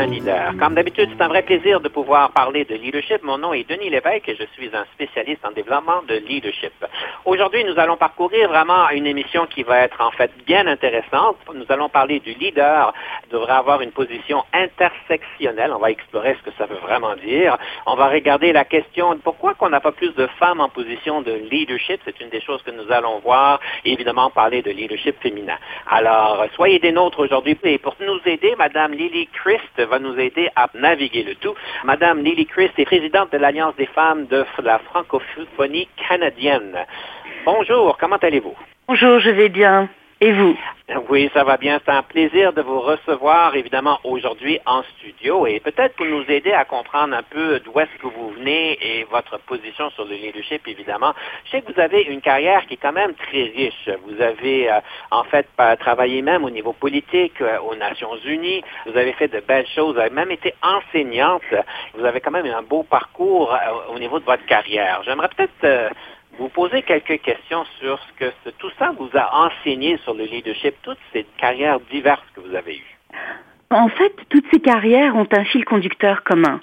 Leader. Comme d'habitude, c'est un vrai plaisir de pouvoir parler de leadership. Mon nom est Denis Lévesque et je suis un spécialiste en développement de leadership. Aujourd'hui, nous allons parcourir vraiment une émission qui va être en fait bien intéressante. Nous allons parler du leader devrait avoir une position intersectionnelle. On va explorer ce que ça veut vraiment dire. On va regarder la question de pourquoi qu'on n'a pas plus de femmes en position de leadership? C'est une des choses que nous allons voir. Et évidemment, parler de leadership féminin. Alors, soyez des nôtres aujourd'hui. Et pour nous aider, Madame Lily Christ va nous aider à naviguer le tout. Madame Lily Christ est présidente de l'Alliance des femmes de la francophonie canadienne. Bonjour, comment allez-vous? Bonjour, je vais bien. Et vous? Oui, ça va bien. C'est un plaisir de vous recevoir, évidemment, aujourd'hui en studio et peut-être pour nous aider à comprendre un peu d'où est-ce que vous venez et votre position sur le leadership, évidemment. Je sais que vous avez une carrière qui est quand même très riche. Vous avez, euh, en fait, travaillé même au niveau politique euh, aux Nations Unies. Vous avez fait de belles choses. Vous avez même été enseignante. Vous avez quand même un beau parcours euh, au niveau de votre carrière. J'aimerais peut-être vous posez quelques questions sur ce que tout ça vous a enseigné sur le leadership, toutes ces carrières diverses que vous avez eues. En fait, toutes ces carrières ont un fil conducteur commun.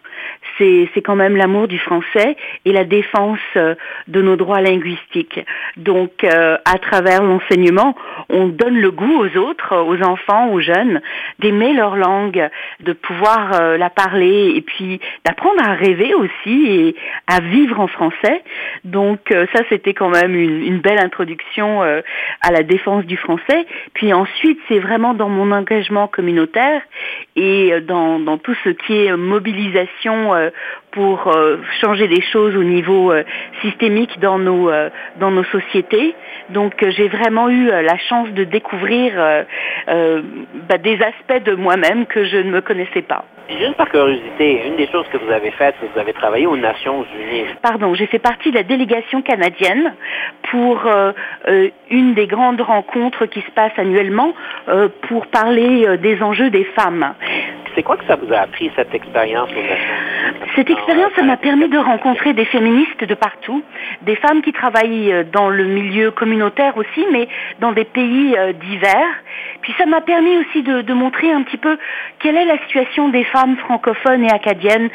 C'est quand même l'amour du français et la défense euh, de nos droits linguistiques. Donc, euh, à travers l'enseignement, on donne le goût aux autres, aux enfants, aux jeunes, d'aimer leur langue, de pouvoir euh, la parler et puis d'apprendre à rêver aussi et à vivre en français. Donc, ça, c'était quand même une, une, belle introduction à la défense du français. Puis ensuite, c'est vraiment dans mon engagement communautaire et euh, dans, tout ce qui est mobilisation euh, pour euh, changer des choses au niveau systémique dans nos, dans nos sociétés. Donc j'ai vraiment eu la chance de découvrir bah, des aspects de moi-même que je ne me connaissais pas. Juste par curiosité, une des choses que vous avez faites, vous avez travaillé aux Nations Unies. Pardon, j'ai fait partie de la délégation canadienne pour une des grandes rencontres qui se passent annuellement pour parler des enjeux des femmes. C'est quoi que ça vous a appris, cette expérience Cette expérience, ça m'a permis de rencontrer des féministes de partout, des femmes qui travaillent euh, dans le milieu communautaire aussi, mais dans des pays euh, divers. Puis ça m'a permis aussi de, montrer un petit peu quelle est la situation des femmes francophones et acadiennes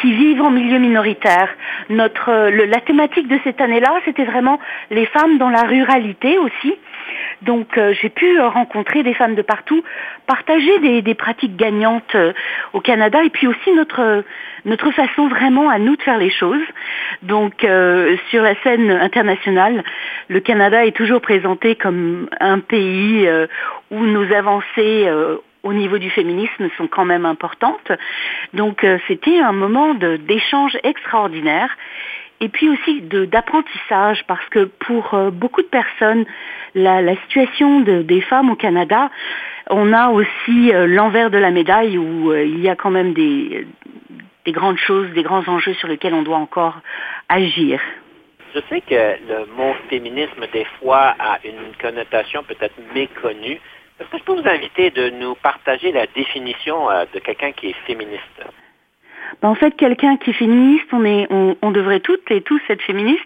qui vivent en milieu minoritaire. Notre, euh, la thématique de cette année-là, c'était vraiment les femmes dans la ruralité aussi. Donc euh, j'ai pu euh, rencontrer des femmes de partout, partager des, pratiques gagnantes euh, au Canada et puis aussi notre notre façon vraiment à nous de faire les choses. Donc sur la scène internationale, le Canada est toujours présenté comme un pays où nos avancées au niveau du féminisme sont quand même importantes. Donc c'était un moment d'échange extraordinaire et puis aussi d'apprentissage parce que pour euh, beaucoup de personnes, la, situation de, des femmes au Canada, on a aussi euh, l'envers de la médaille où euh, il y a quand même des grandes choses, des grands enjeux sur lesquels on doit encore agir. Je sais que le mot féminisme, des fois, a une connotation peut-être méconnue. Est-ce que je peux vous inviter de nous partager la définition de quelqu'un qui est féministe? Ben, en fait, quelqu'un qui est féministe, on, est, on, devrait toutes et tous être féministes.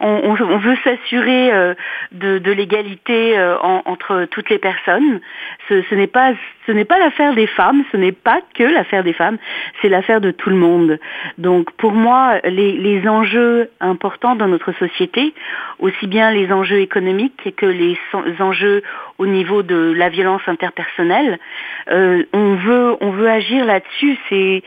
On, veut s'assurer euh, de, l'égalité euh, entre toutes les personnes. Ce, n'est pas ce n'est pas l'affaire des femmes, ce n'est pas que l'affaire des femmes, c'est l'affaire de tout le monde. Donc pour moi, les, enjeux importants dans notre société, aussi bien les enjeux économiques que les enjeux au niveau de la violence interpersonnelle, euh, on veut on veut agir là-dessus. C'est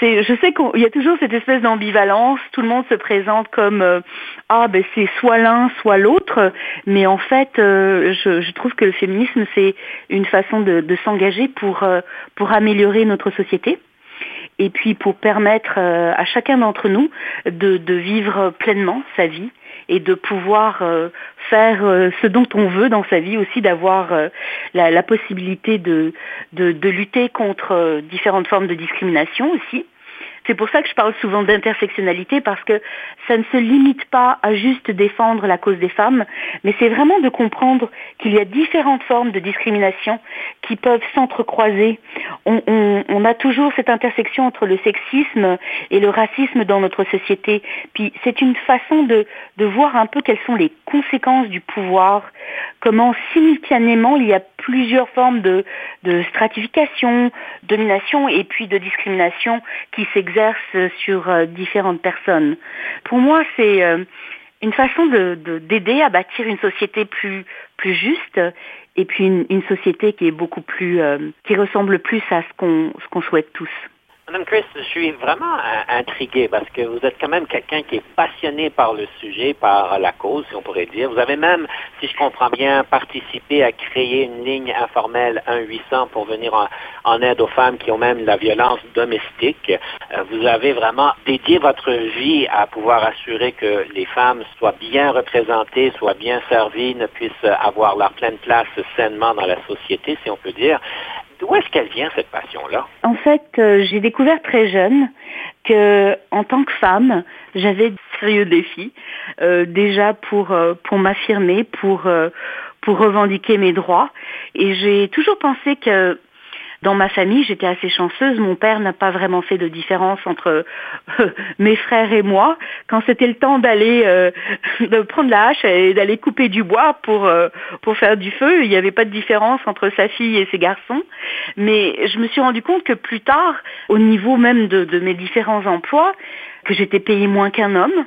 je sais qu'il y a toujours cette espèce d'ambivalence. Tout le monde se présente comme euh, ah ben c'est soit l'un soit l'autre, mais en fait, euh, je, trouve que le féminisme c'est une façon de, s'engager pour euh, pour améliorer notre société et puis pour permettre à chacun d'entre nous de, vivre pleinement sa vie et de pouvoir faire ce dont on veut dans sa vie aussi, d'avoir la, possibilité de, de, lutter contre différentes formes de discrimination aussi c'est pour ça que je parle souvent d'intersectionnalité parce que ça ne se limite pas à juste défendre la cause des femmes, mais c'est vraiment de comprendre qu'il y a différentes formes de discrimination qui peuvent s'entrecroiser. On, a toujours cette intersection entre le sexisme et le racisme dans notre société. Puis c'est une façon de, de voir un peu quelles sont les conséquences du pouvoir, comment simultanément il y a plusieurs formes de, de stratification, domination et puis de discrimination qui s'exercent sur euh, différentes personnes. Pour moi, c'est euh, une façon d'aider à bâtir une société plus, plus juste et puis une, société qui est beaucoup plus, euh, qui ressemble plus à ce qu'on ce qu'on souhaite tous. Madame Chris, je suis vraiment intrigué parce que vous êtes quand même quelqu'un qui est passionné par le sujet, par la cause, si on pourrait dire. Vous avez même, si je comprends bien, participé à créer une ligne informelle 1-800 pour venir en, aide aux femmes qui ont même la violence domestique. Euh, vous avez vraiment dédié votre vie à pouvoir assurer que les femmes soient bien représentées, soient bien servies, ne puissent avoir leur pleine place sainement dans la société, si on peut dire. D'où est-ce qu'elle vient cette passion-là? En fait, euh, j'ai découvert très jeune que, en tant que femme, j'avais de sérieux défis euh, déjà pour euh, pour m'affirmer, pour pour revendiquer mes droits, et j'ai toujours pensé que dans ma famille, j'étais assez chanceuse. Mon père n'a pas vraiment fait de différence entre euh, mes frères et moi. Quand c'était le temps d'aller euh, prendre la hache et d'aller couper du bois pour euh, pour faire du feu, il n'y avait pas de différence entre sa fille et ses garçons. Mais je me suis rendu compte que plus tard, au niveau même de, de mes différents emplois, que j'étais payée moins qu'un homme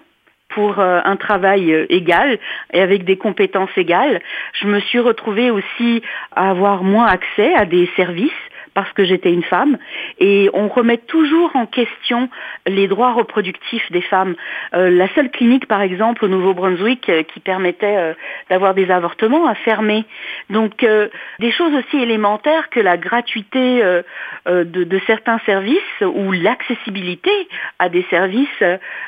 pour un travail égal et avec des compétences égales. Je me suis retrouvée aussi à avoir moins accès à des services parce que j'étais une femme. Et on remet toujours en question les droits reproductifs des femmes. Euh, la seule clinique, par exemple, au Nouveau-Brunswick, euh, qui permettait euh, d'avoir des avortements, a fermé. Donc, des choses aussi élémentaires que la gratuité de, de, certains services ou l'accessibilité à des services,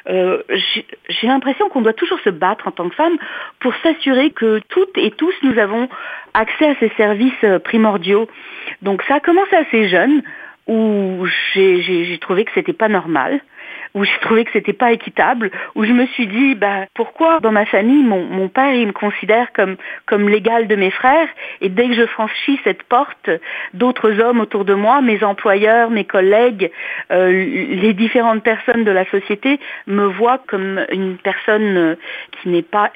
j'ai l'impression qu'on doit toujours se battre en tant que femme pour s'assurer que toutes et tous nous avons accès à ces services primordiaux. Donc ça a commencé assez jeune, où j'ai trouvé que c'était pas normal où j'ai trouvé que c'était pas équitable, où je me suis dit, bah, pourquoi dans ma famille, mon, mon père, il me considère comme, comme l'égal de mes frères, et dès que je franchis cette porte, d'autres hommes autour de moi, mes employeurs, mes collègues, euh, les différentes personnes de la société me voient comme une personne qui n'est pas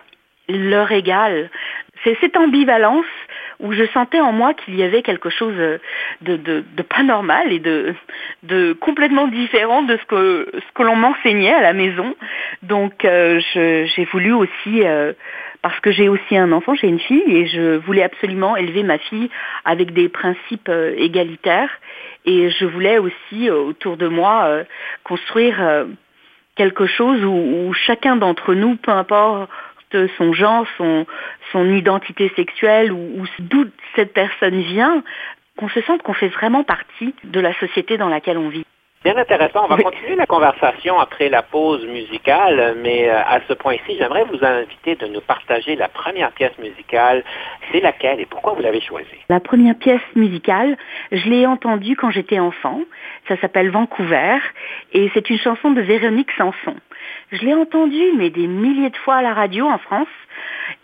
leur égal. C'est cette ambivalence où je sentais en moi qu'il y avait quelque chose de, de, pas normal et de, complètement différent de ce que, ce que l'on m'enseignait à la maison. Donc euh, j'ai voulu aussi, euh, parce que j'ai aussi un enfant, j'ai une fille, et je voulais absolument élever ma fille avec des principes euh, égalitaires. Et je voulais aussi, autour de moi, construire quelque chose où, où chacun d'entre nous, peu importe son genre, son, son identité sexuelle ou, d'où cette personne vient, qu'on se sente qu'on fait vraiment partie de la société dans laquelle on vit. Bien intéressant. On va continuer la conversation après la pause musicale, mais euh, à ce point-ci, j'aimerais vous inviter de nous partager la première pièce musicale. C'est laquelle et pourquoi vous l'avez choisie? La première pièce musicale, je l'ai entendue quand j'étais enfant. Ça s'appelle Vancouver et c'est une chanson de Véronique Sanson. Je l'ai entendue, mais des milliers de fois à la radio en France.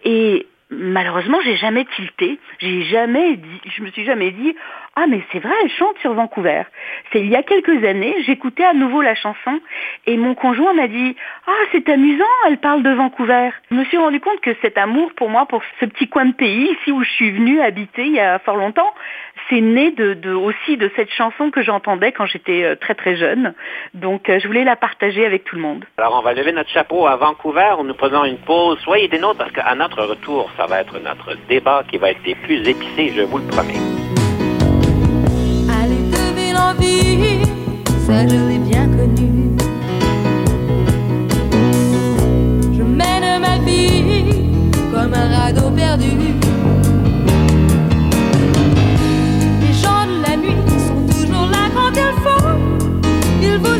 Et malheureusement, j'ai jamais tilté. J'ai jamais dit, je me suis jamais dit, ah mais c'est vrai, elle chante sur Vancouver. C'est il y a quelques années, j'écoutais à nouveau la chanson et mon conjoint m'a dit, ah c'est amusant, elle parle de Vancouver. Je me suis rendu compte que cet amour pour moi, pour ce petit coin de pays ici où je suis venue habiter il y a fort longtemps, c'est né aussi de cette chanson que j'entendais quand j'étais euh, très très jeune. Donc euh, je voulais la partager avec tout le monde. Alors on va lever notre chapeau à Vancouver, nous prenons une pause. Soyez des nôtres parce qu'à notre retour, ça va être notre débat qui va être des plus épicés, je vous le promets. Ça je l'ai bien connu. Je mène ma vie comme un radeau perdu. Les gens de la nuit sont toujours là quand il faut. Ils vous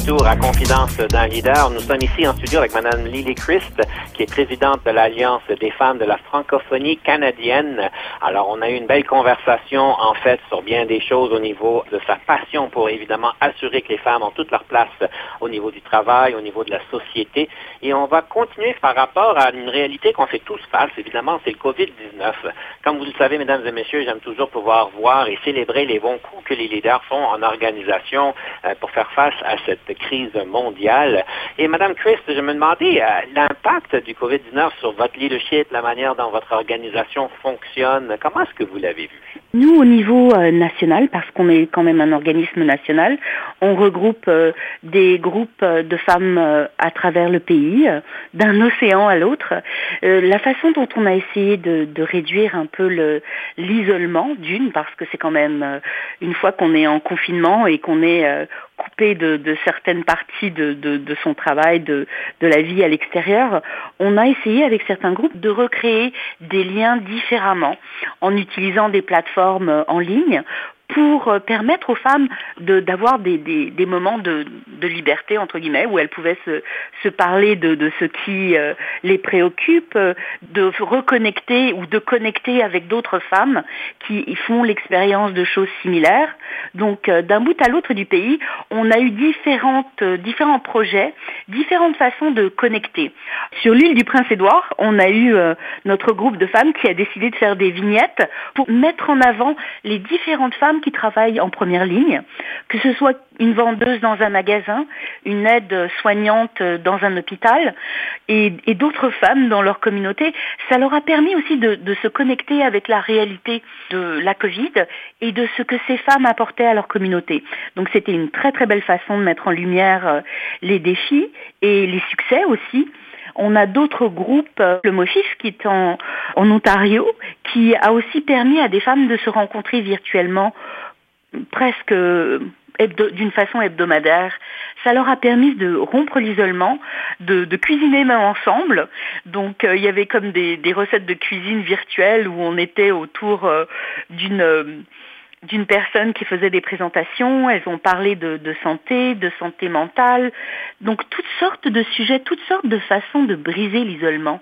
retour à Confidence d'un leader, nous sommes ici en studio avec Madame Lily Christ, qui est présidente de l'Alliance des femmes de la francophonie canadienne. Alors, on a eu une belle conversation, en fait, sur bien des choses au niveau de sa passion pour, évidemment, assurer que les femmes ont toute leur place au niveau du travail, au niveau de la société. Et on va continuer par rapport à une réalité qu'on fait tous face, évidemment, c'est le COVID-19. Comme vous le savez, mesdames et messieurs, j'aime toujours pouvoir voir et célébrer les bons coups que les leaders font en organisation euh, pour faire face à cette crise mondiale. Et Madame Christ, je me demandais l'impact du COVID-19 sur votre leadership, la manière dont votre organisation fonctionne. Comment est-ce que vous l'avez vu? Nous, au niveau national, parce qu'on est quand même un organisme national, on regroupe des groupes de femmes à travers le pays, d'un océan à l'autre. la façon dont on a essayé de, réduire un peu l'isolement, d'une, parce que c'est quand même une fois qu'on est en confinement et qu'on est euh, coupé de, certaines parties de, son travail, de, la vie à l'extérieur, on a essayé avec certains groupes de recréer des liens différemment en utilisant des plateformes en ligne pour euh, permettre aux femmes d'avoir des, des, moments de, de, liberté, entre guillemets, où elles pouvaient se, se parler de, de, ce qui euh, les préoccupe, euh, de reconnecter ou de connecter avec d'autres femmes qui font l'expérience de choses similaires. Donc, d'un bout à l'autre du pays, on a eu différentes, différents projets, différentes façons de connecter. Sur l'île du Prince-Édouard, on a eu notre groupe de femmes qui a décidé de faire des vignettes pour mettre en avant les différentes femmes qui travaillent en première ligne, que ce soit une vendeuse dans un magasin, une aide soignante dans un hôpital et, d'autres femmes dans leur communauté. Ça leur a permis aussi de, se connecter avec la réalité de la Covid et de ce que ces femmes apportaient à leur communauté. Donc c'était une très très belle façon de mettre en lumière euh, les défis et les succès aussi. On a d'autres groupes, le MOFIF qui est en, Ontario, qui a aussi permis à des femmes de se rencontrer virtuellement presque d'une façon hebdomadaire. Ça leur a permis de rompre l'isolement, de, cuisiner même ensemble. Donc euh, il y avait comme des, recettes de cuisine virtuelles où on était autour euh, d'une euh, d'une personne qui faisait des présentations, elles ont parlé de, santé, de santé mentale, donc toutes sortes de sujets, toutes sortes de façons de briser l'isolement.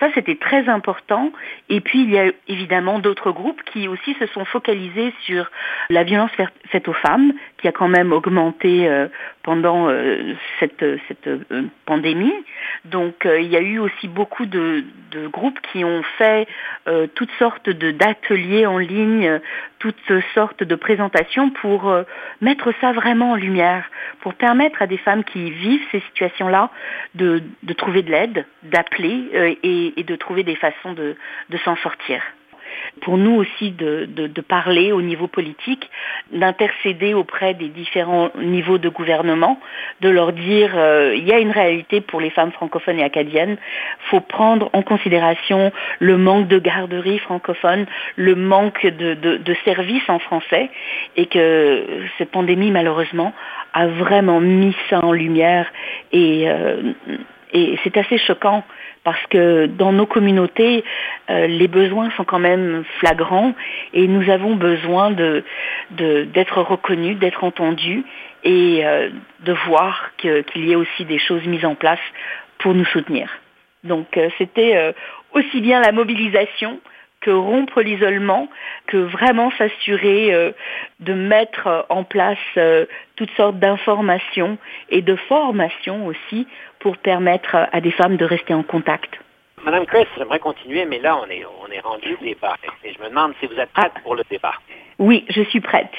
Ça, c'était très important. Et puis, il y a évidemment d'autres groupes qui aussi se sont focalisés sur la violence faite aux femmes, qui a quand même augmenté euh, pendant euh, cette, cette euh, pandémie. Donc il y a eu aussi beaucoup de, de groupes qui ont fait toutes sortes d'ateliers en ligne, toutes sortes de présentations pour mettre ça vraiment en lumière, pour permettre à des femmes qui vivent ces situations-là de, de trouver de l'aide, d'appeler et, et, de trouver des façons de, de s'en sortir pour nous aussi de, de, parler au niveau politique, d'intercéder auprès des différents niveaux de gouvernement, de leur dire euh, il y a une réalité pour les femmes francophones et acadiennes, faut prendre en considération le manque de garderies francophones, le manque de, de, services en français, et que cette pandémie malheureusement a vraiment mis ça en lumière. Et, euh, et c'est assez choquant parce que dans nos communautés, euh, les besoins sont quand même flagrants et nous avons besoin d'être reconnus, d'être entendus et euh, de voir qu'il y ait aussi des choses mises en place pour nous soutenir. Donc euh, c'était aussi bien la mobilisation que rompre l'isolement, que vraiment s'assurer de mettre en place toutes sortes d'informations et de formations aussi pour permettre à des femmes de rester en contact. Madame Chris, j'aimerais continuer, mais là, on est, on est rendu au débat. Et je me demande si vous êtes prête pour le débat. Oui, je suis prête.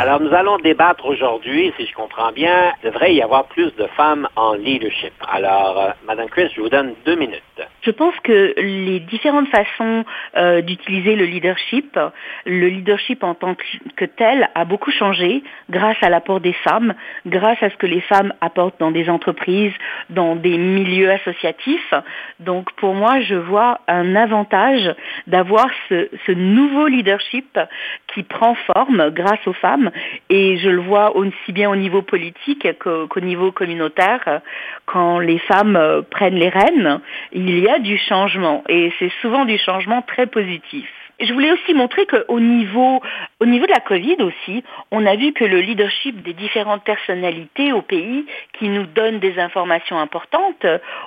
Alors, nous allons débattre aujourd'hui, si je comprends bien, devrait y avoir plus de femmes en leadership. Alors, euh, Madame Chris, je vous donne deux minutes. Je pense que les différentes façons euh, d'utiliser le leadership, le leadership en tant que tel a beaucoup changé grâce à l'apport des femmes, grâce à ce que les femmes apportent dans des entreprises, dans des milieux associatifs. Donc pour moi, je vois un avantage d'avoir ce, nouveau leadership qui prend forme grâce aux femmes et je le vois aussi bien au niveau politique qu'au niveau communautaire. Quand les femmes euh, prennent les rênes, il y a du changement et c'est souvent du changement très positif. Je voulais aussi montrer qu'au niveau, au niveau de la Covid aussi, on a vu que le leadership des différentes personnalités au pays qui nous donnent des informations importantes,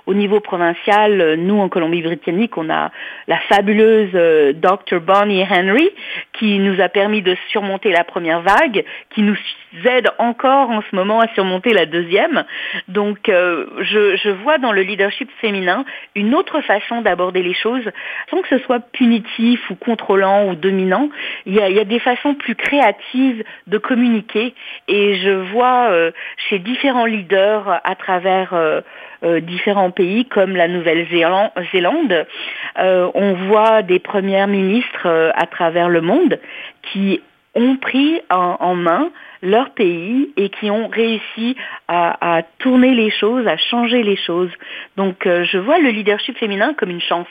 au niveau provincial, nous en Colombie-Britannique, on a la fabuleuse euh, Dr. Bonnie Henry qui nous a permis de surmonter la première vague, qui nous aide encore en ce moment à surmonter la deuxième. Donc euh, je, je vois dans le leadership féminin une autre façon d'aborder les choses sans que ce soit punitif ou contre contrôlant ou dominant. Il y a, des façons plus créatives de communiquer et je vois euh, chez différents leaders à travers euh, différents pays comme la Nouvelle-Zélande, on voit des premières ministres à travers le monde qui ont pris en, main leur pays et qui ont réussi à, tourner les choses, à changer les choses. Donc euh, je vois le leadership féminin comme une chance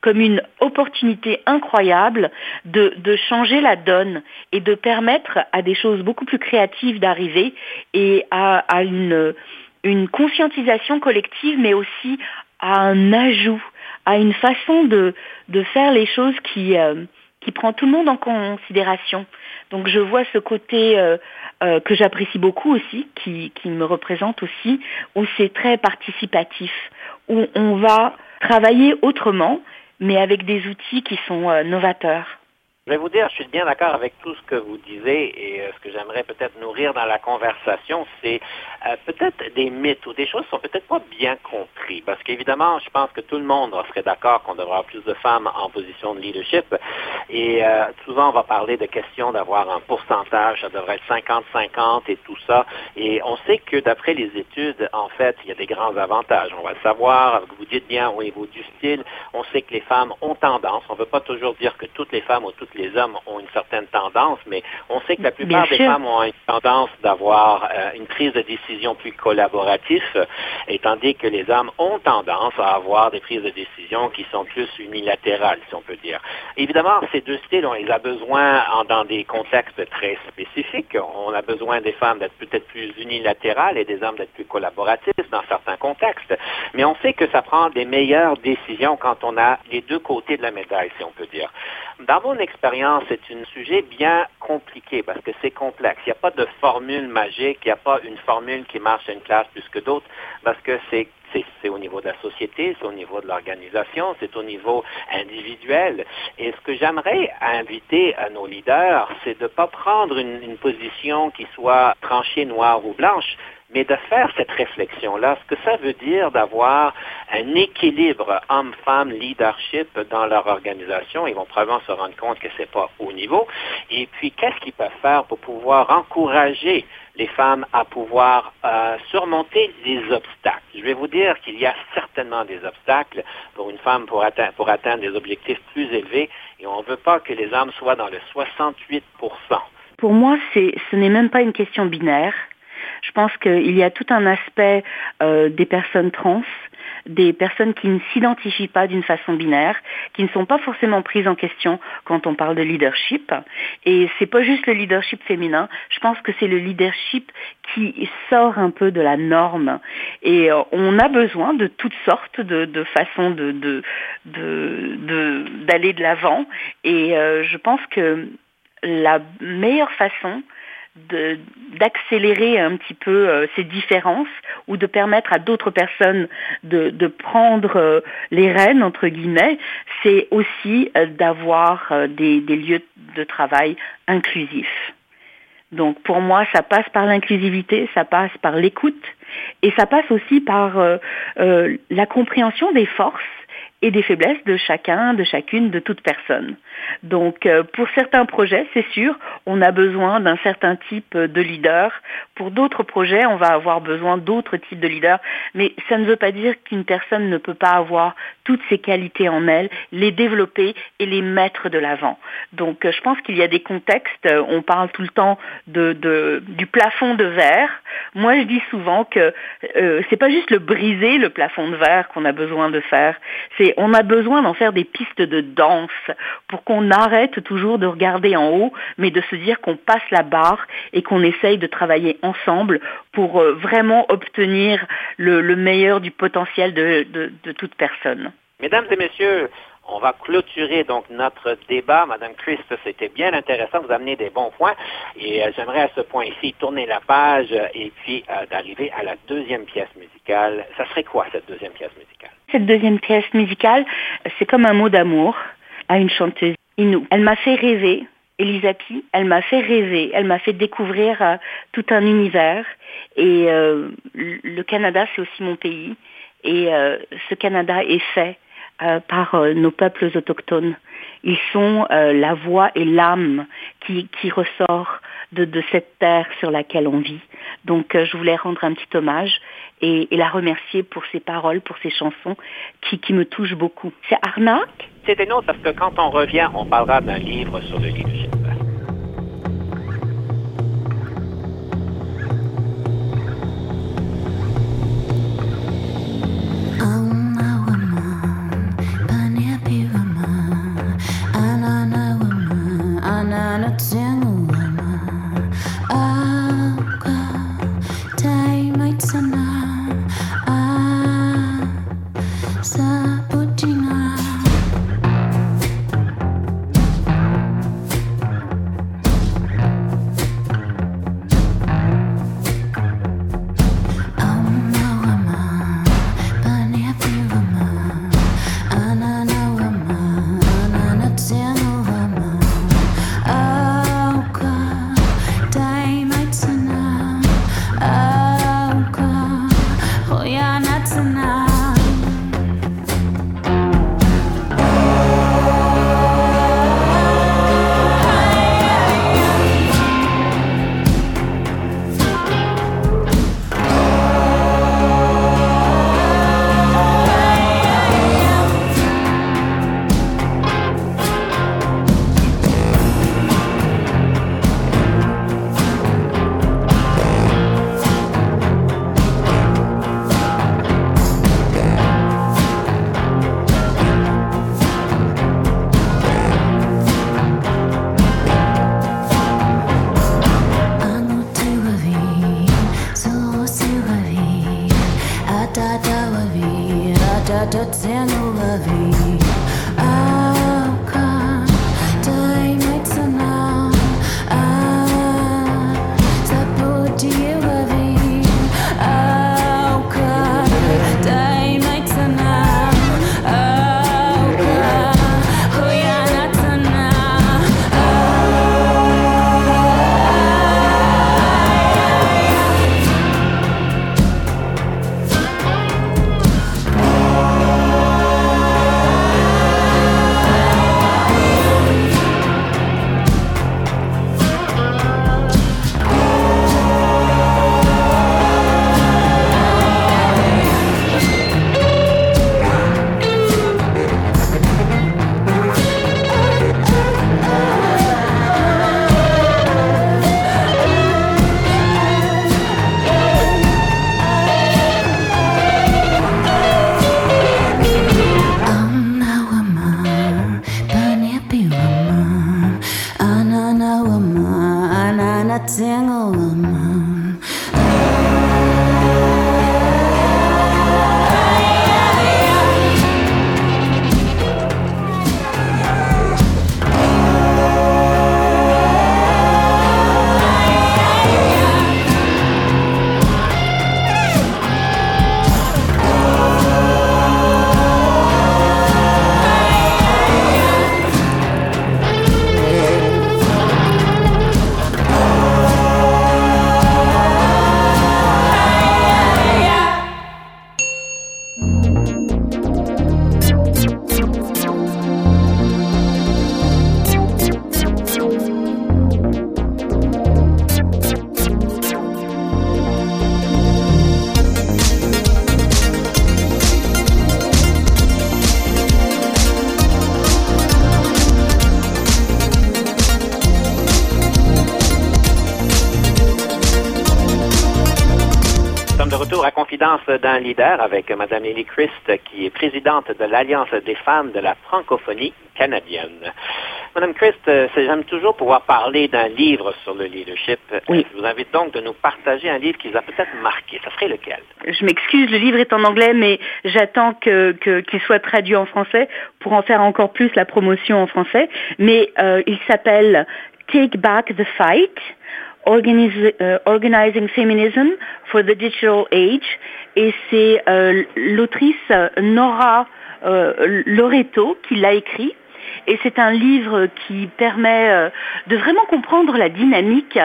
comme une opportunité incroyable de, changer la donne et de permettre à des choses beaucoup plus créatives d'arriver et à, une, une conscientisation collective, mais aussi à un ajout, à une façon de, de faire les choses qui, euh, qui prend tout le monde en considération. Donc je vois ce côté euh, euh, que j'apprécie beaucoup aussi, qui, qui me représente aussi, où c'est très participatif, où on va travailler autrement, mais avec des outils qui sont euh, novateurs. Je vais vous dire, je suis bien d'accord avec tout ce que vous disiez et euh, ce que j'aimerais peut-être nourrir dans la conversation, c'est euh, peut-être des mythes ou des choses qui sont peut-être pas bien compris. Parce qu'évidemment, je pense que tout le monde serait d'accord qu'on devrait avoir plus de femmes en position de leadership. Et euh, souvent, on va parler de questions d'avoir un pourcentage, ça devrait être 50-50 et tout ça. Et on sait que d'après les études, en fait, il y a des grands avantages. On va le savoir, vous dites bien au niveau du style, on sait que les femmes ont tendance, on ne veut pas toujours dire que toutes les femmes ou toutes les hommes ont une certaine tendance, mais on sait que la plupart des femmes ont une tendance d'avoir euh, une prise de décision plus collaborative, et tandis que les hommes ont tendance à avoir des prises de décision qui sont plus unilatérales, si on peut dire. Évidemment, ces deux styles, on les a besoin dans des contextes très spécifiques. On a besoin des femmes d'être peut-être plus unilatérales et des hommes d'être plus collaboratifs dans certains contextes. Mais on sait que ça prend des meilleures décisions quand on a les deux côtés de la médaille, si on peut dire. Dans mon expérience, c'est un sujet bien compliqué parce que c'est complexe. Il n'y a pas de formule magique, il n'y a pas une formule qui marche à une classe plus que d'autres parce que c'est c'est au niveau de la société, c'est au niveau de l'organisation, c'est au niveau individuel. Et ce que j'aimerais inviter à nos leaders, c'est de ne pas prendre une, une position qui soit tranchée noire ou blanche, mais de faire cette réflexion-là, ce que ça veut dire d'avoir un équilibre homme-femme leadership dans leur organisation, ils vont probablement se rendre compte que c'est pas au niveau. Et puis, qu'est-ce qu'ils peuvent faire pour pouvoir encourager les femmes à pouvoir euh, surmonter les obstacles? Je vais vous dire qu'il y a certainement des obstacles pour une femme pour atteindre des objectifs plus élevés et on ne veut pas que les hommes soient dans le 68% Pour moi, ce n'est même pas une question binaire. Je pense qu'il y a tout un aspect euh, des personnes trans, des personnes qui ne s'identifient pas d'une façon binaire, qui ne sont pas forcément prises en question quand on parle de leadership. Et c'est pas juste le leadership féminin, je pense que c'est le leadership qui sort un peu de la norme. Et euh, on a besoin de toutes sortes de, façons de, d'aller de, l'avant. Et euh, je pense que la meilleure façon d'accélérer un petit peu euh, ces différences ou de permettre à d'autres personnes de, prendre euh, les rênes, entre guillemets, c'est aussi euh, d'avoir des, des, lieux de travail inclusifs. Donc pour moi, ça passe par l'inclusivité, ça passe par l'écoute et ça passe aussi par la compréhension des forces et des faiblesses de chacun, de chacune, de toute personne. Donc euh, pour certains projets, c'est sûr, on a besoin d'un certain type de leader. Pour d'autres projets, on va avoir besoin d'autres types de leaders. Mais ça ne veut pas dire qu'une personne ne peut pas avoir toutes ces qualités en elle, les développer et les mettre de l'avant. Donc euh, je pense qu'il y a des contextes, euh, on parle tout le temps de, de du plafond de verre. Moi je dis souvent que euh, c'est pas juste le briser le plafond de verre qu'on a besoin de faire, c'est on a besoin d'en faire des pistes de danse pour qu'on arrête toujours de regarder en haut, mais de se dire qu'on passe la barre et qu'on essaye de travailler ensemble pour euh, vraiment obtenir le, meilleur du potentiel de, toute personne. Mesdames et messieurs, on va clôturer donc notre débat. Madame Christ, c'était bien intéressant. Vous amenez des bons points. Et euh, j'aimerais à ce point-ci tourner la page et puis euh, d'arriver à la deuxième pièce musicale. Ça serait quoi cette deuxième pièce musicale? Cette deuxième pièce musicale, c'est comme un mot d'amour à une chanteuse Inou. Elle m'a fait rêver. Elisapi, elle m'a fait rêver, elle m'a fait découvrir euh, tout un univers. Et euh, le Canada, c'est aussi mon pays. Et euh, ce Canada est fait par nos peuples autochtones. Ils sont euh, la voix et l'âme qui, qui ressort de, de, cette terre sur laquelle on vit. Donc euh, je voulais rendre un petit hommage et, et, la remercier pour ses paroles, pour ses chansons qui, qui me touchent beaucoup. C'est Arnaque? C'est autre parce que quand on revient, on parlera d'un livre sur le leadership. Avec Mme Lily Christ, qui est présidente de l'Alliance des femmes de la francophonie canadienne. Madame Christ, euh, j'aime toujours pouvoir parler d'un livre sur le leadership. Oui. Je vous invite donc de nous partager un livre qui vous a peut-être marqué. Ça serait lequel? Je m'excuse, le livre est en anglais, mais j'attends que, qu'il soit traduit en français pour en faire encore plus la promotion en français. Mais euh, il s'appelle Take Back the Fight. Uh, Organizing Feminism for the Digital Age. Et c'est euh, l'autrice Nora euh, Loreto qui l'a écrit Et c'est un livre qui permet euh, de vraiment comprendre la dynamique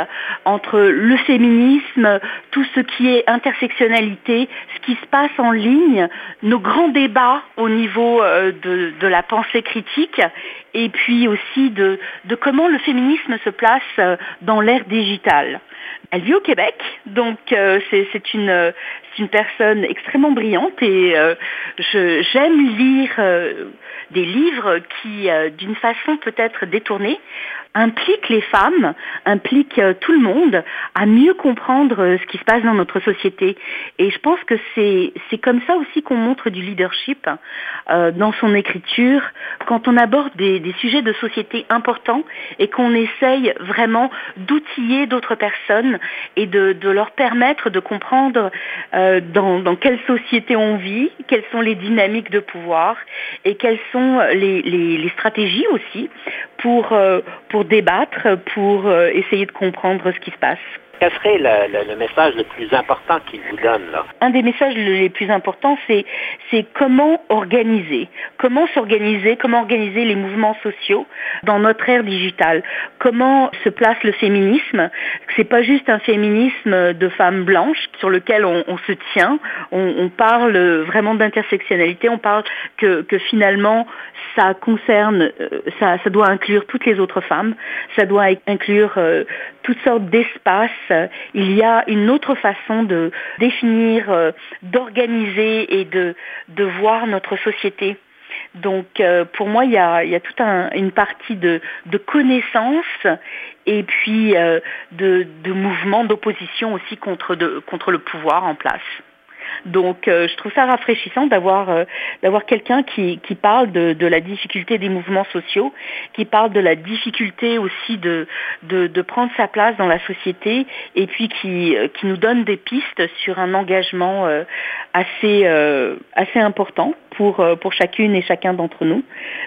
entre le féminisme, tout ce qui est intersectionnalité, ce qui se passe en ligne, nos grands débats au niveau euh, de, la pensée critique et puis aussi de, de comment le féminisme se place euh, dans l'ère digitale. Elle vit au Québec, donc euh, c'est c'est une, euh, c'est une personne extrêmement brillante et euh, j'aime lire des livres qui, d'une façon peut-être détournée, impliquent les femmes, impliquent euh, tout le monde à mieux comprendre euh, ce qui se passe dans notre société. Et je pense que c'est comme ça aussi qu'on montre du leadership euh, dans son écriture, quand on aborde des, des sujets de société importants et qu'on essaye vraiment d'outiller d'autres personnes et de, de leur permettre de comprendre euh, dans, dans quelle société on vit, quelles sont les dynamiques de pouvoir et quelles sont les, les- les stratégies aussi pour, euh, pour débattre, pour euh, essayer de comprendre ce qui se passe. Quel serait le, le- le message le plus important qu'il vous donne là? un des messages les plus importants, c'est c'est comment organiser, comment s'organiser, comment organiser les mouvements sociaux dans notre ère digitale. Comment se place le féminisme C'est pas juste un féminisme de femmes blanches sur lequel on, se tient. On, parle vraiment d'intersectionnalité. On parle que, finalement ça concerne, euh, ça, doit inclure toutes les autres femmes. Ça doit inclure euh, toutes sortes d'espaces. Il y a une autre façon de définir, euh, d'organiser et de voir notre société. Donc euh, pour moi, il y a, y toute un- une partie de, de connaissances et puis euh, de, de mouvements d'opposition aussi contre, de- contre le pouvoir en place. Donc euh, je trouve ça rafraîchissant d'avoir euh, d'avoir quelqu'un qui, qui parle de, de la difficulté des mouvements sociaux, qui parle de la difficulté aussi de, de, de prendre sa place dans la société et puis qui, euh, qui nous donne des pistes sur un engagement euh, assez, euh, assez important pour, euh, pour chacune et chacun d'entre nous.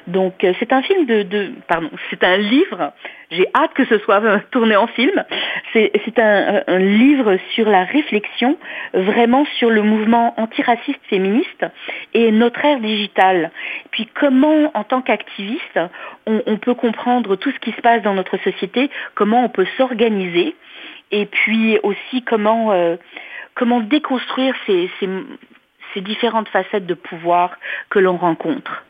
Donc c'est un film de, de pardon, c'est un livre. J'ai hâte que ce soit euh, tourné en film. C'est un, un livre sur la réflexion, vraiment sur le mouvement antiraciste féministe et notre ère digitale. Puis comment, en tant qu'activiste, on, on peut comprendre tout ce qui se passe dans notre société, comment on peut s'organiser, et puis aussi comment euh, comment déconstruire ces, ces, ces différentes facettes de pouvoir que l'on rencontre.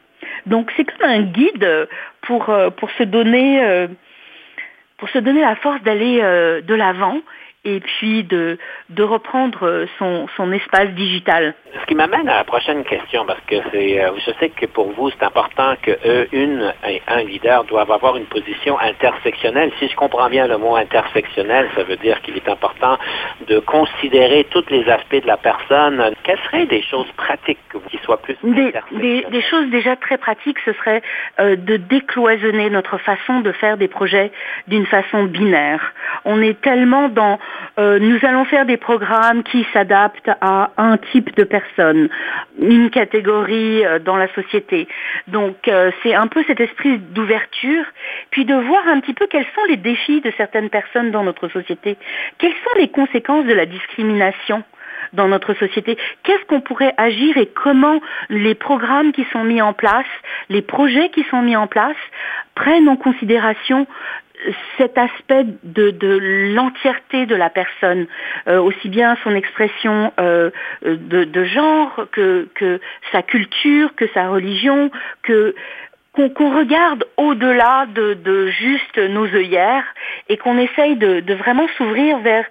Donc c'est comme un guide pour, euh, pour se donner euh, pour se donner la force d'aller euh, de l'avant et puis de, de reprendre son, son espace digital. Ce qui m'amène à la prochaine question, parce que c'est, euh, je sais que pour vous, c'est important que eux, une et un leader doivent avoir une position intersectionnelle. Si je comprends bien le mot intersectionnel, ça veut dire qu'il est important de considérer tous les aspects de la personne. Quelles seraient des choses pratiques qui soient plus Des, des choses déjà très pratiques, ce serait euh, de décloisonner notre façon de faire des projets d'une façon binaire. On est tellement dans euh, nous allons faire des programmes qui s'adaptent à un type de personne, une catégorie euh, dans la société. Donc euh, c'est un peu cet esprit d'ouverture, puis de voir un petit peu quels sont les défis de certaines personnes dans notre société, quelles sont les conséquences de la discrimination dans notre société? Qu'est-ce qu'on pourrait agir et comment les programmes qui sont mis en place, les projets qui sont mis en place prennent en considération cet aspect de, l'entièreté de la personne, euh, aussi bien son expression euh, de, de genre que sa culture, que sa religion, que qu'on regarde au-delà de, de juste nos œillères et qu'on essaye de, de vraiment s'ouvrir vers,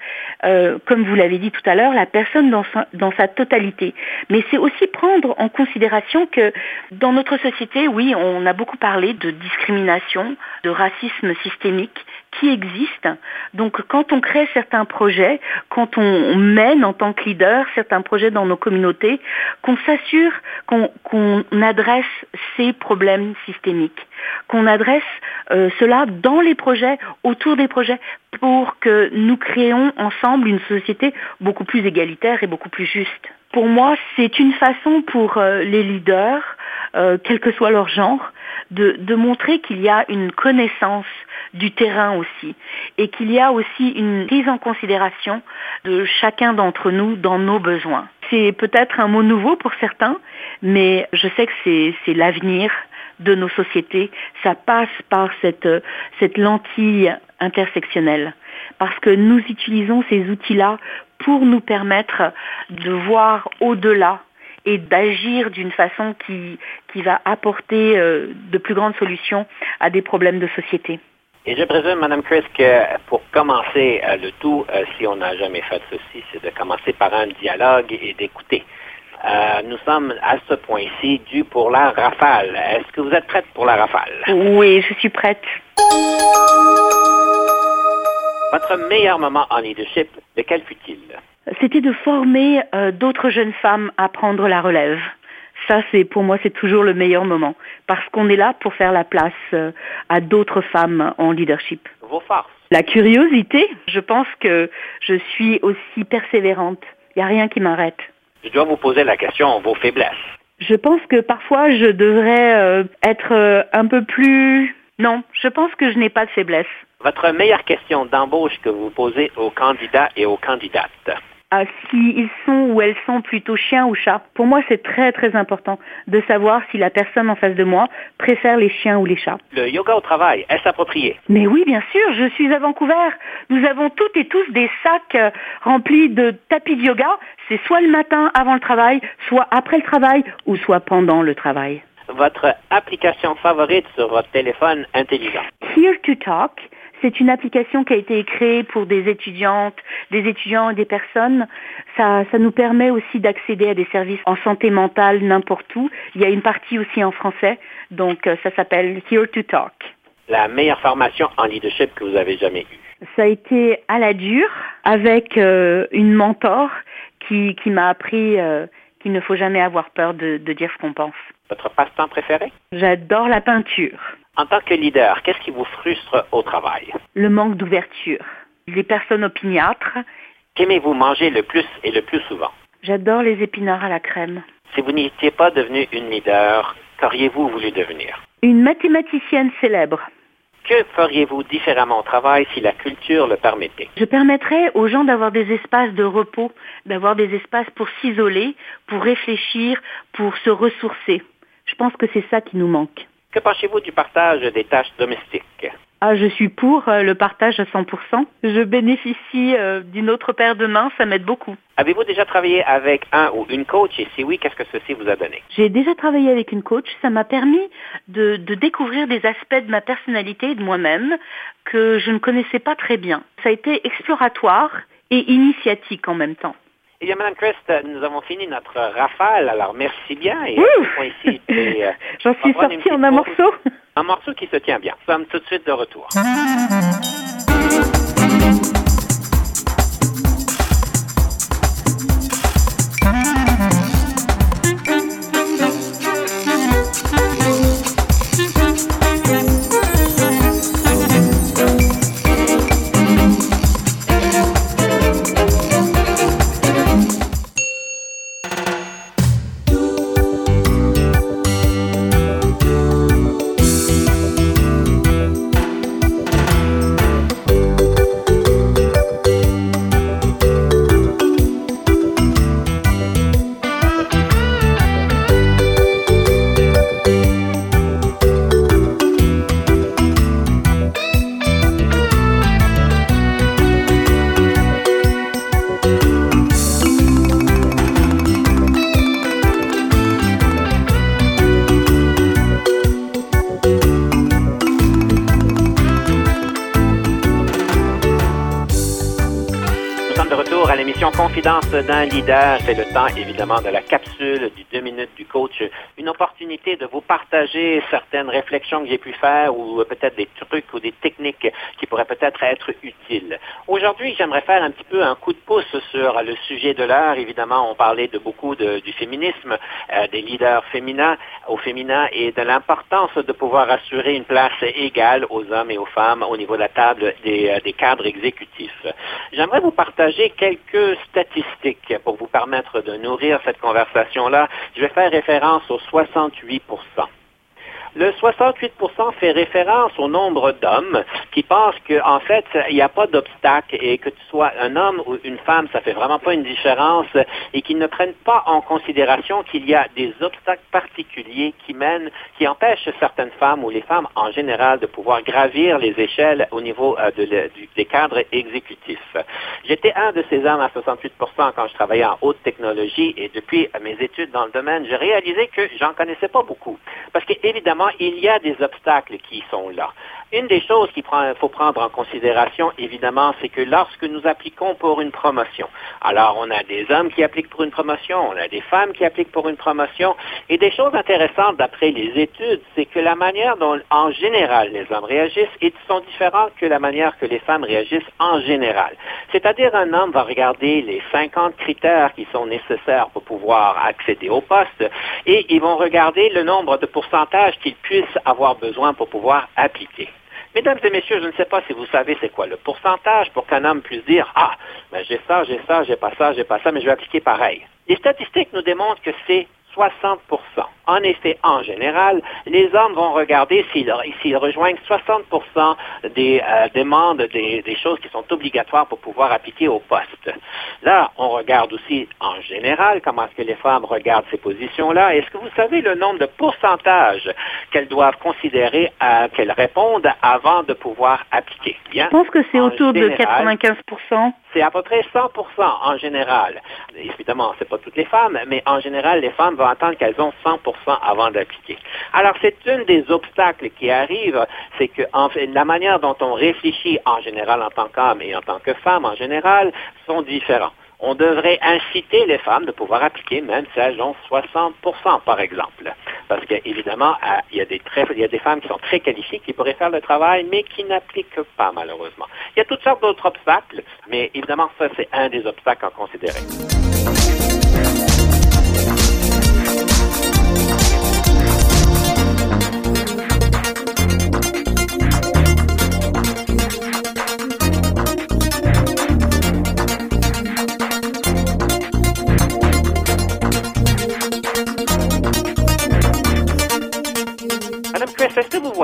euh, comme vous l'avez dit tout à l'heure, la personne dans sa, dans sa totalité. Mais c'est aussi prendre en considération que dans notre société, oui, on a beaucoup parlé de discrimination, de racisme systémique qui existe. Donc quand on crée certains projets, quand on mène en tant que leader certains projets dans nos communautés, qu'on s'assure qu'on qu'on adresse ces problèmes systémiques, qu'on adresse euh, cela dans les projets, autour des projets, pour que nous créons ensemble une société beaucoup plus égalitaire et beaucoup plus juste. Pour moi, c'est une façon pour euh, les leaders, euh, quel que soit leur genre, de, de montrer qu'il y a une connaissance du terrain aussi et qu'il y a aussi une prise en considération de chacun d'entre nous dans nos besoins. C'est peut-être un mot nouveau pour certains, mais je sais que c'est c'est l'avenir de nos sociétés, ça passe par cette, cette lentille intersectionnelle. Parce que nous utilisons ces outils-là pour nous permettre de voir au-delà et d'agir d'une façon qui, qui va apporter euh, de plus grandes solutions à des problèmes de société. Et je présume, Madame Chris, que pour commencer euh, le tout, euh, si on n'a jamais fait ceci, c'est de commencer par un dialogue et d'écouter. Euh, nous sommes à ce point-ci dû pour la rafale. Est-ce que vous êtes prête pour la rafale? Oui, je suis prête. Votre meilleur moment en leadership, lequel fut-il? C'était de former euh, d'autres jeunes femmes à prendre la relève. Ça, c'est pour moi, c'est toujours le meilleur moment parce qu'on est là pour faire la place euh, à d'autres femmes en leadership. Vos forces? La curiosité. Je pense que je suis aussi persévérante. Il n'y a rien qui m'arrête. Je dois vous poser la question, vos faiblesses. Je pense que parfois je devrais euh, être euh, un peu plus... Non, je pense que je n'ai pas de faiblesse. Votre meilleure question d'embauche que vous posez aux candidats et aux candidates. Ah, S'ils sont ou elles sont plutôt chiens ou chats. Pour moi, c'est très très important de savoir si la personne en face de moi préfère les chiens ou les chats. Le yoga au travail, est-ce approprié? Mais oui, bien sûr, je suis à Vancouver. Nous avons toutes et tous des sacs euh, remplis de tapis de yoga. C'est soit le matin avant le travail, soit après le travail ou soit pendant le travail. Votre application favorite sur votre téléphone intelligent? Here to Talk, c'est une application qui a été créée pour des étudiantes, des étudiants et des personnes. Ça, ça nous permet aussi d'accéder à des services en santé mentale n'importe où. Il y a une partie aussi en français, donc euh, ça s'appelle Here to Talk. La meilleure formation en leadership que vous avez jamais eue. Ça a été à la dure avec euh, une mentor qui, qui m'a appris euh, qu'il ne faut jamais avoir peur de, de dire ce qu'on pense. Votre passe-temps préféré? J'adore la peinture, En tant que leader, qu'est-ce qui vous frustre au travail? le manque d'ouverture, les personnes opiniâtres. Qu'aimez-vous manger le plus et le plus souvent? J'adore les épinards à la crème. Si vous n'étiez pas devenu une leader, qu'auriez-vous voulu devenir? Une mathématicienne célèbre. Que feriez-vous différemment au travail si la culture le permettait? Je permettrais aux gens d'avoir des espaces de repos, d'avoir des espaces pour s'isoler, pour réfléchir, pour se ressourcer. Je pense que c'est ça qui nous manque. Que pensez-vous du partage des tâches domestiques? Ah, je suis pour euh, le partage à 100%. Je bénéficie euh, d'une autre paire de mains, ça m'aide beaucoup. Avez-vous déjà travaillé avec un ou une coach? Et si oui, qu'est-ce que ceci vous a donné? J'ai déjà travaillé avec une coach, ça m'a permis de, de découvrir des aspects de ma personnalité et de moi-même que je ne connaissais pas très bien. Ça a été exploratoire et initiatique en même temps. Eh bien, Mme Christ, nous avons fini notre rafale, alors merci bien. Et c'est, euh, J'en suis sortie en un morceau. un morceau qui se tient bien. Nous sommes tout de suite de retour. C'est le temps, évidemment, de la capsule du deux minutes du coach. Une opportunité de vous partager certaines réflexions que j'ai pu faire ou peut-être des trucs ou des techniques qui pourraient peut-être être utiles. Aujourd'hui, j'aimerais faire un petit peu un coup de pouce sur le sujet de l'heure. Évidemment, on parlait de beaucoup du féminisme, euh, des leaders féminins au féminin et de l'importance de pouvoir assurer une place égale aux hommes et aux femmes au niveau de la table des, euh, des cadres exécutifs. J'aimerais vous partager quelques statistiques pour vous permettre de nourrir cette conversation-là. Je vais faire référence aux 68 Le 68% fait référence au nombre d'hommes qui pensent qu'en en fait, il n'y a pas d'obstacle et que tu sois un homme ou une femme, ça fait vraiment pas une différence et qu'ils ne prennent pas en considération qu'il y a des obstacles particuliers qui mènent, qui empêchent certaines femmes ou les femmes en général de pouvoir gravir les échelles au niveau euh, des cadres exécutifs. J'étais un de ces hommes à 68% quand je travaillais en haute technologie et depuis mes études dans le domaine, j'ai réalisé que j'en connaissais pas beaucoup. Parce il y a des obstacles qui sont là. Une des choses qu'il faut prendre en considération, évidemment, c'est que lorsque nous appliquons pour une promotion, alors on a des hommes qui appliquent pour une promotion, on a des femmes qui appliquent pour une promotion, et des choses intéressantes d'après les études, c'est que la manière dont, en général, les hommes réagissent sont différentes que la manière que les femmes réagissent en général. C'est-à-dire, un homme va regarder les 50 critères qui sont nécessaires pour pouvoir accéder au poste, et ils vont regarder le nombre de pourcentages qu'ils puissent avoir besoin pour pouvoir appliquer. Mesdames et messieurs, je ne sais pas si vous savez c'est quoi le pourcentage pour qu'un homme puisse dire Ah, ben j'ai ça, j'ai ça, j'ai pas ça, j'ai pas ça, mais je vais appliquer pareil. Les statistiques nous démontrent que c'est 60 En effet, en général, les hommes vont regarder s'ils rejoignent 60% des euh, demandes, des, des, choses qui sont obligatoires pour pouvoir appliquer au poste. Là, on regarde aussi en général comment est-ce que les femmes regardent ces positions-là. Est-ce que vous savez le nombre de pourcentages qu'elles doivent considérer, euh, qu'elles répondent avant de pouvoir appliquer? Bien, Je pense que c'est autour de 95 c'est à peu près 100% en général. Évidemment, ce n'est pas toutes les femmes, mais en général, les femmes vont attendre qu'elles ont 100% avant d'appliquer. Alors, c'est une des obstacles qui arrivent, c'est que la manière dont on réfléchit en général en tant qu'homme et en tant que femme en général sont différents on devrait inciter les femmes de pouvoir appliquer, même si elles ont 60% par exemple. Parce qu'évidemment, il y a des femmes qui sont très qualifiées, qui pourraient faire le travail, mais qui n'appliquent pas, malheureusement. Il y a toutes sortes d'autres obstacles, mais évidemment, ça, c'est un des obstacles à considérer.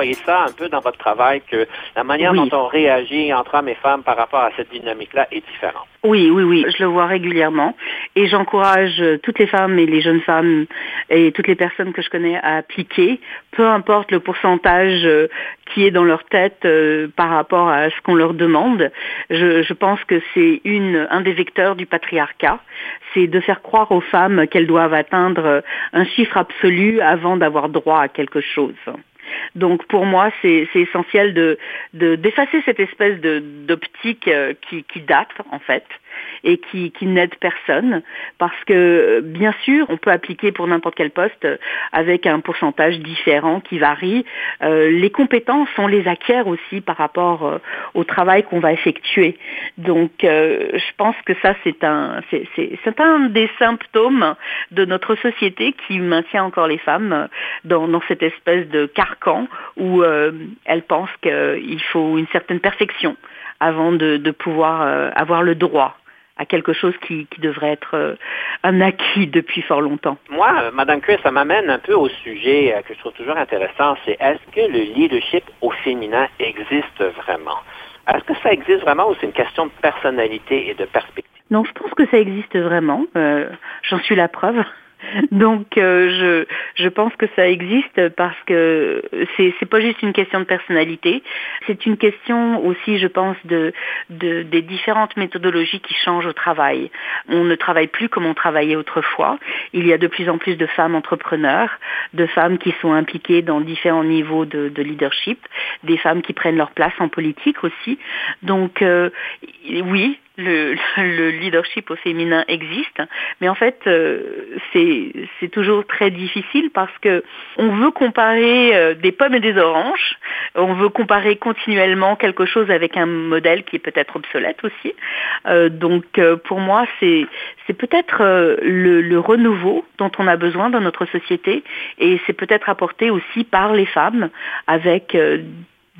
Voyez ça un peu dans votre travail, que la manière dont on réagit entre hommes et femmes par rapport à cette dynamique-là est différente? Oui, oui, oui, je le vois régulièrement et j'encourage toutes les femmes et les jeunes femmes et toutes les personnes que je connais à appliquer, peu importe le pourcentage euh, qui est dans leur tête euh, par rapport à ce qu'on leur demande. Je, je pense que c'est une un des vecteurs du patriarcat, c'est de faire croire aux femmes qu'elles doivent atteindre un chiffre absolu avant d'avoir droit à quelque chose. Donc pour moi, c'est essentiel de d'effacer cette espèce d'optique euh, qui date en fait et qui, qui n'aide personne parce que bien sûr on peut appliquer pour n'importe quel poste avec un pourcentage différent qui varie. Euh, les compétences on les acquiert aussi par rapport euh, au travail qu'on va effectuer. Donc euh, je pense que ça c'est un c'est un des symptômes de notre société qui maintient encore les femmes dans, dans cette espèce de carcan où elles pensent qu'il faut une certaine perfection avant de, de pouvoir avoir le droit à quelque chose qui, devrait être euh, un acquis depuis fort longtemps. Moi, euh, Madame Chris, ça m'amène un peu au sujet euh, que je trouve toujours intéressant, c'est est-ce que le leadership au féminin existe vraiment? Est-ce que ça existe vraiment ou c'est une question de personnalité et de perspective? Non, je pense que ça existe vraiment. J'en suis la preuve. Donc euh, je, je pense que ça existe parce que c'est c'est pas juste une question de personnalité, c'est une question aussi, je pense, de, de des différentes méthodologies qui changent au travail. On ne travaille plus comme on travaillait autrefois. Il y a de plus en plus de femmes entrepreneurs, de femmes qui sont impliquées dans différents niveaux de, de leadership, des femmes qui prennent leur place en politique aussi. Donc euh, oui, le, le, leadership au féminin existe, mais en fait euh, c'est toujours très difficile parce que on veut comparer euh, des pommes et des oranges, on veut comparer continuellement quelque chose avec un modèle qui est peut-être obsolète aussi. Euh, donc pour moi c'est peut-être le renouveau dont on a besoin dans notre société et c'est peut-être apporté aussi par les femmes avec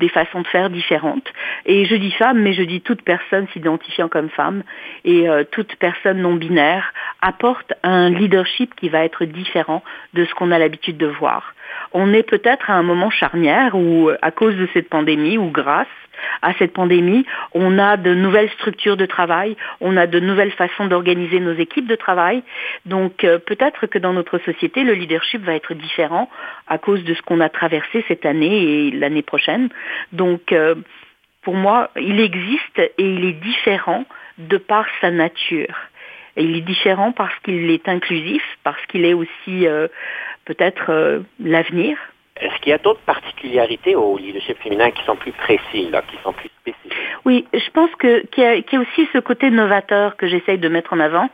des façons de faire différentes. Et je dis femme, mais je dis toute personne s'identifiant comme femme et euh, toute personne non binaire apporte un leadership qui va être différent de ce qu'on a l'habitude de voir. On est peut-être à un moment charnière où, à cause de cette pandémie ou grâce à cette pandémie, on a de nouvelles structures de travail, on a de nouvelles façons d'organiser nos équipes de travail. Donc euh, peut-être que dans notre société, le leadership va être différent à cause de ce qu'on a traversé cette année et l'année prochaine. Donc euh, pour moi, il existe et il est différent de par sa nature. Il est différent parce qu'il est inclusif, parce qu'il est aussi euh, peut-être euh, l'avenir. Est-ce qu'il y a d'autres particularités au leadership féminin qui sont plus précis, là, qui sont plus spécifiques? Oui, je pense que qu'il y, a, qu'il y a aussi ce côté novateur que j'essaye de mettre en avant.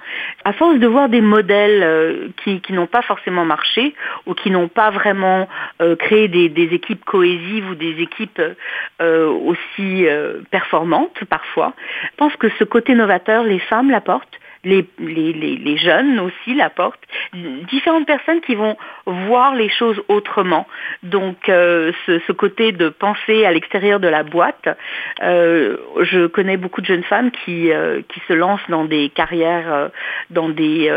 À force de voir des modèles euh, qui, qui n'ont pas forcément marché ou qui n'ont pas vraiment euh, créé des, des équipes cohésives ou des équipes euh, aussi performantes parfois, je pense que ce côté novateur, les femmes l'apportent les, les, les, jeunes aussi l'apportent, différentes personnes qui vont voir les choses autrement. Donc euh, ce, côté de penser à l'extérieur de la boîte, euh, je connais beaucoup de jeunes femmes qui, euh, qui se lancent dans des carrières, dans des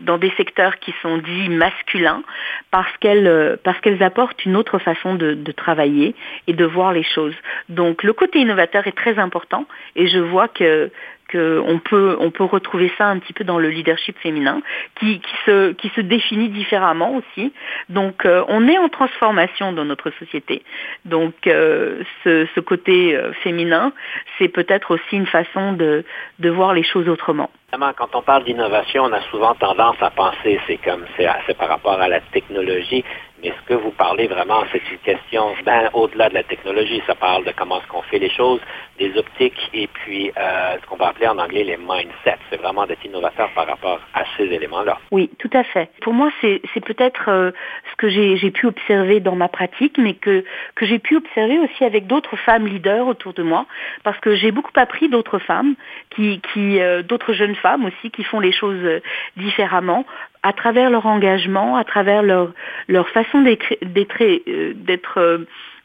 dans des secteurs qui sont dits masculins parce qu'elles parce qu'elles apportent une autre façon de, de, travailler et de voir les choses. Donc le côté innovateur est très important et je vois que on peut on peut retrouver ça un petit peu dans le leadership féminin qui, se définit différemment aussi. Donc euh, on est en transformation dans notre société. Donc euh, ce, côté euh, féminin, c'est peut-être aussi une façon de de voir les choses autrement. Quand on parle d'innovation, on a souvent tendance à penser c'est comme c'est par rapport à la technologie. Mais ce que vous parlez vraiment, c'est une question? Ben, au-delà de la technologie. Ça parle de comment est-ce qu'on fait les choses, des optiques et puis euh, ce qu'on va appeler en anglais les mindsets. C'est vraiment d'être innovateur par rapport à ces éléments-là. Oui, tout à fait. Pour moi, c'est peut-être euh, ce que j'ai pu observer dans ma pratique, mais que, que j'ai pu observer aussi avec d'autres femmes leaders autour de moi, parce que j'ai beaucoup appris d'autres femmes, qui, euh, d'autres jeunes femmes aussi, qui font les choses différemment à travers leur engagement, à travers leur, leur façon d'être d'être euh,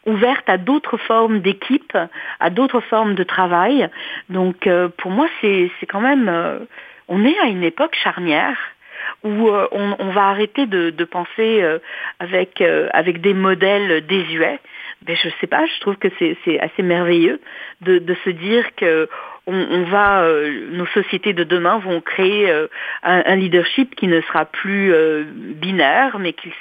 ouverte à d'autres formes d'équipe, à d'autres formes de travail. Donc euh, pour moi, c'est quand même, euh, on est à une époque charnière où euh, on, on, va arrêter de, de penser euh, avec avec des modèles désuets. Ben je sais pas, je trouve que c'est assez merveilleux de, de se dire que on, va, euh, nos sociétés de demain vont créer euh, un, leadership qui ne sera plus euh, binaire, mais qui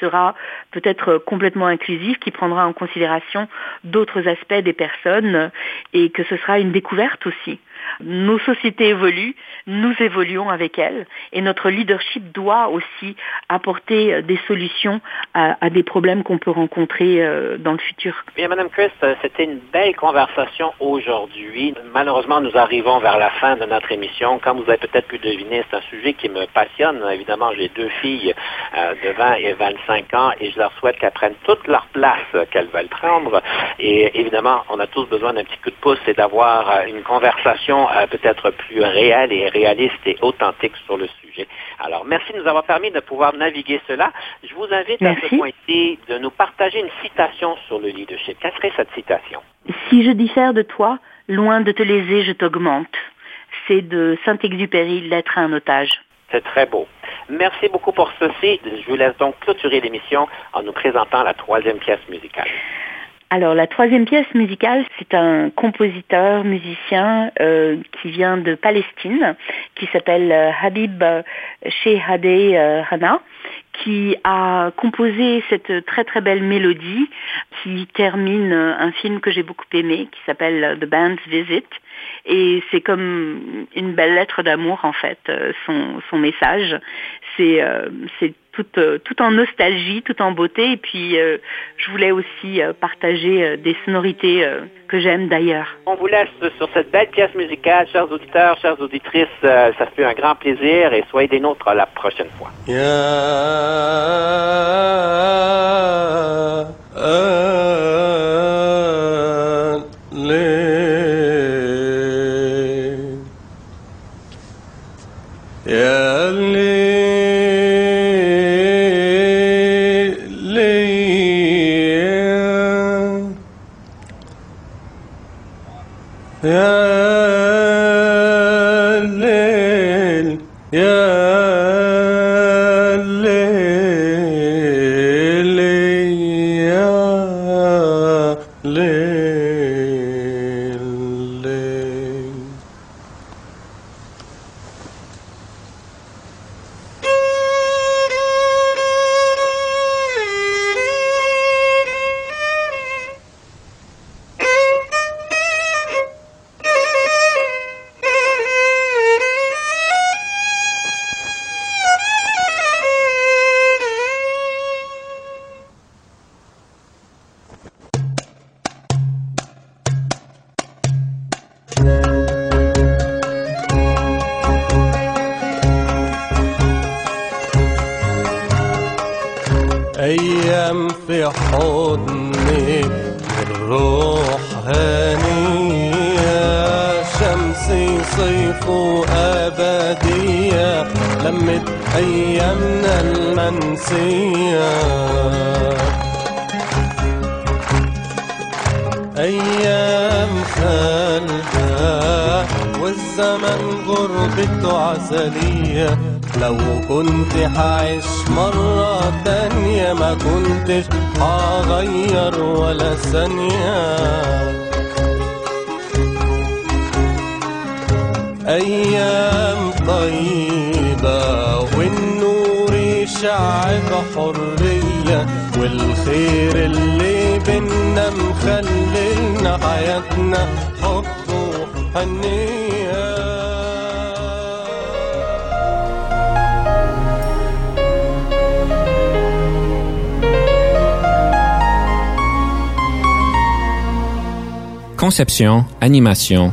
sera peut-être complètement inclusif, qui prendra en considération d'autres aspects des personnes et que ce sera une découverte aussi. Nos sociétés évoluent, nous évoluons avec elles et notre leadership doit aussi apporter des solutions à, des problèmes qu'on peut rencontrer dans le futur. Bien, Madame Christ, c'était une belle conversation aujourd'hui. Malheureusement, nous arrivons vers la fin de notre émission. Comme vous avez peut-être pu deviner, c'est un sujet qui me passionne. Évidemment, j'ai deux filles euh, de 20 et 25 ans et je leur souhaite qu'elles prennent toute leur place qu'elles veulent prendre. Et évidemment, on a tous besoin d'un petit coup de pouce et d'avoir une conversation euh, peut-être plus réelle et réaliste et authentique sur le sujet. Alors, merci de nous avoir permis de pouvoir naviguer cela. Je vous invite merci. à ce point-ci de nous partager une citation sur le leadership. Quelle serait cette citation? Si je diffère de toi, loin de te léser, je t'augmente. C'est de Saint-Exupéry, L'être à un otage. C'est très beau. Merci beaucoup pour ceci. Je vous laisse donc clôturer l'émission en nous présentant la troisième pièce musicale. Alors la troisième pièce musicale, c'est un compositeur, musicien euh, qui vient de Palestine, qui s'appelle euh, Habib Shehadeh euh, Hana, qui a composé cette très très belle mélodie qui termine un film que j'ai beaucoup aimé, qui s'appelle The Band's Visit. Et c'est comme une belle lettre d'amour en fait, son, son message. C'est euh, tout, euh, tout en nostalgie, tout en beauté. Et puis, euh, je voulais aussi euh, partager des sonorités que j'aime d'ailleurs. On vous laisse sur cette belle pièce musicale, chers auditeurs, chères auditrices. ça fait un grand plaisir et soyez des nôtres la prochaine fois. Yeah. صيف وأبدية لمت أيامنا المنسية. أيام خالدة والزمن غربته عسلية. لو كنت حعيش مرة تانية ما كنتش هغير ولا ثانية. أيام طيبة والنور يشع بحرية والخير اللي بينا مخللنا حياتنا حب وحنية Conception, animation,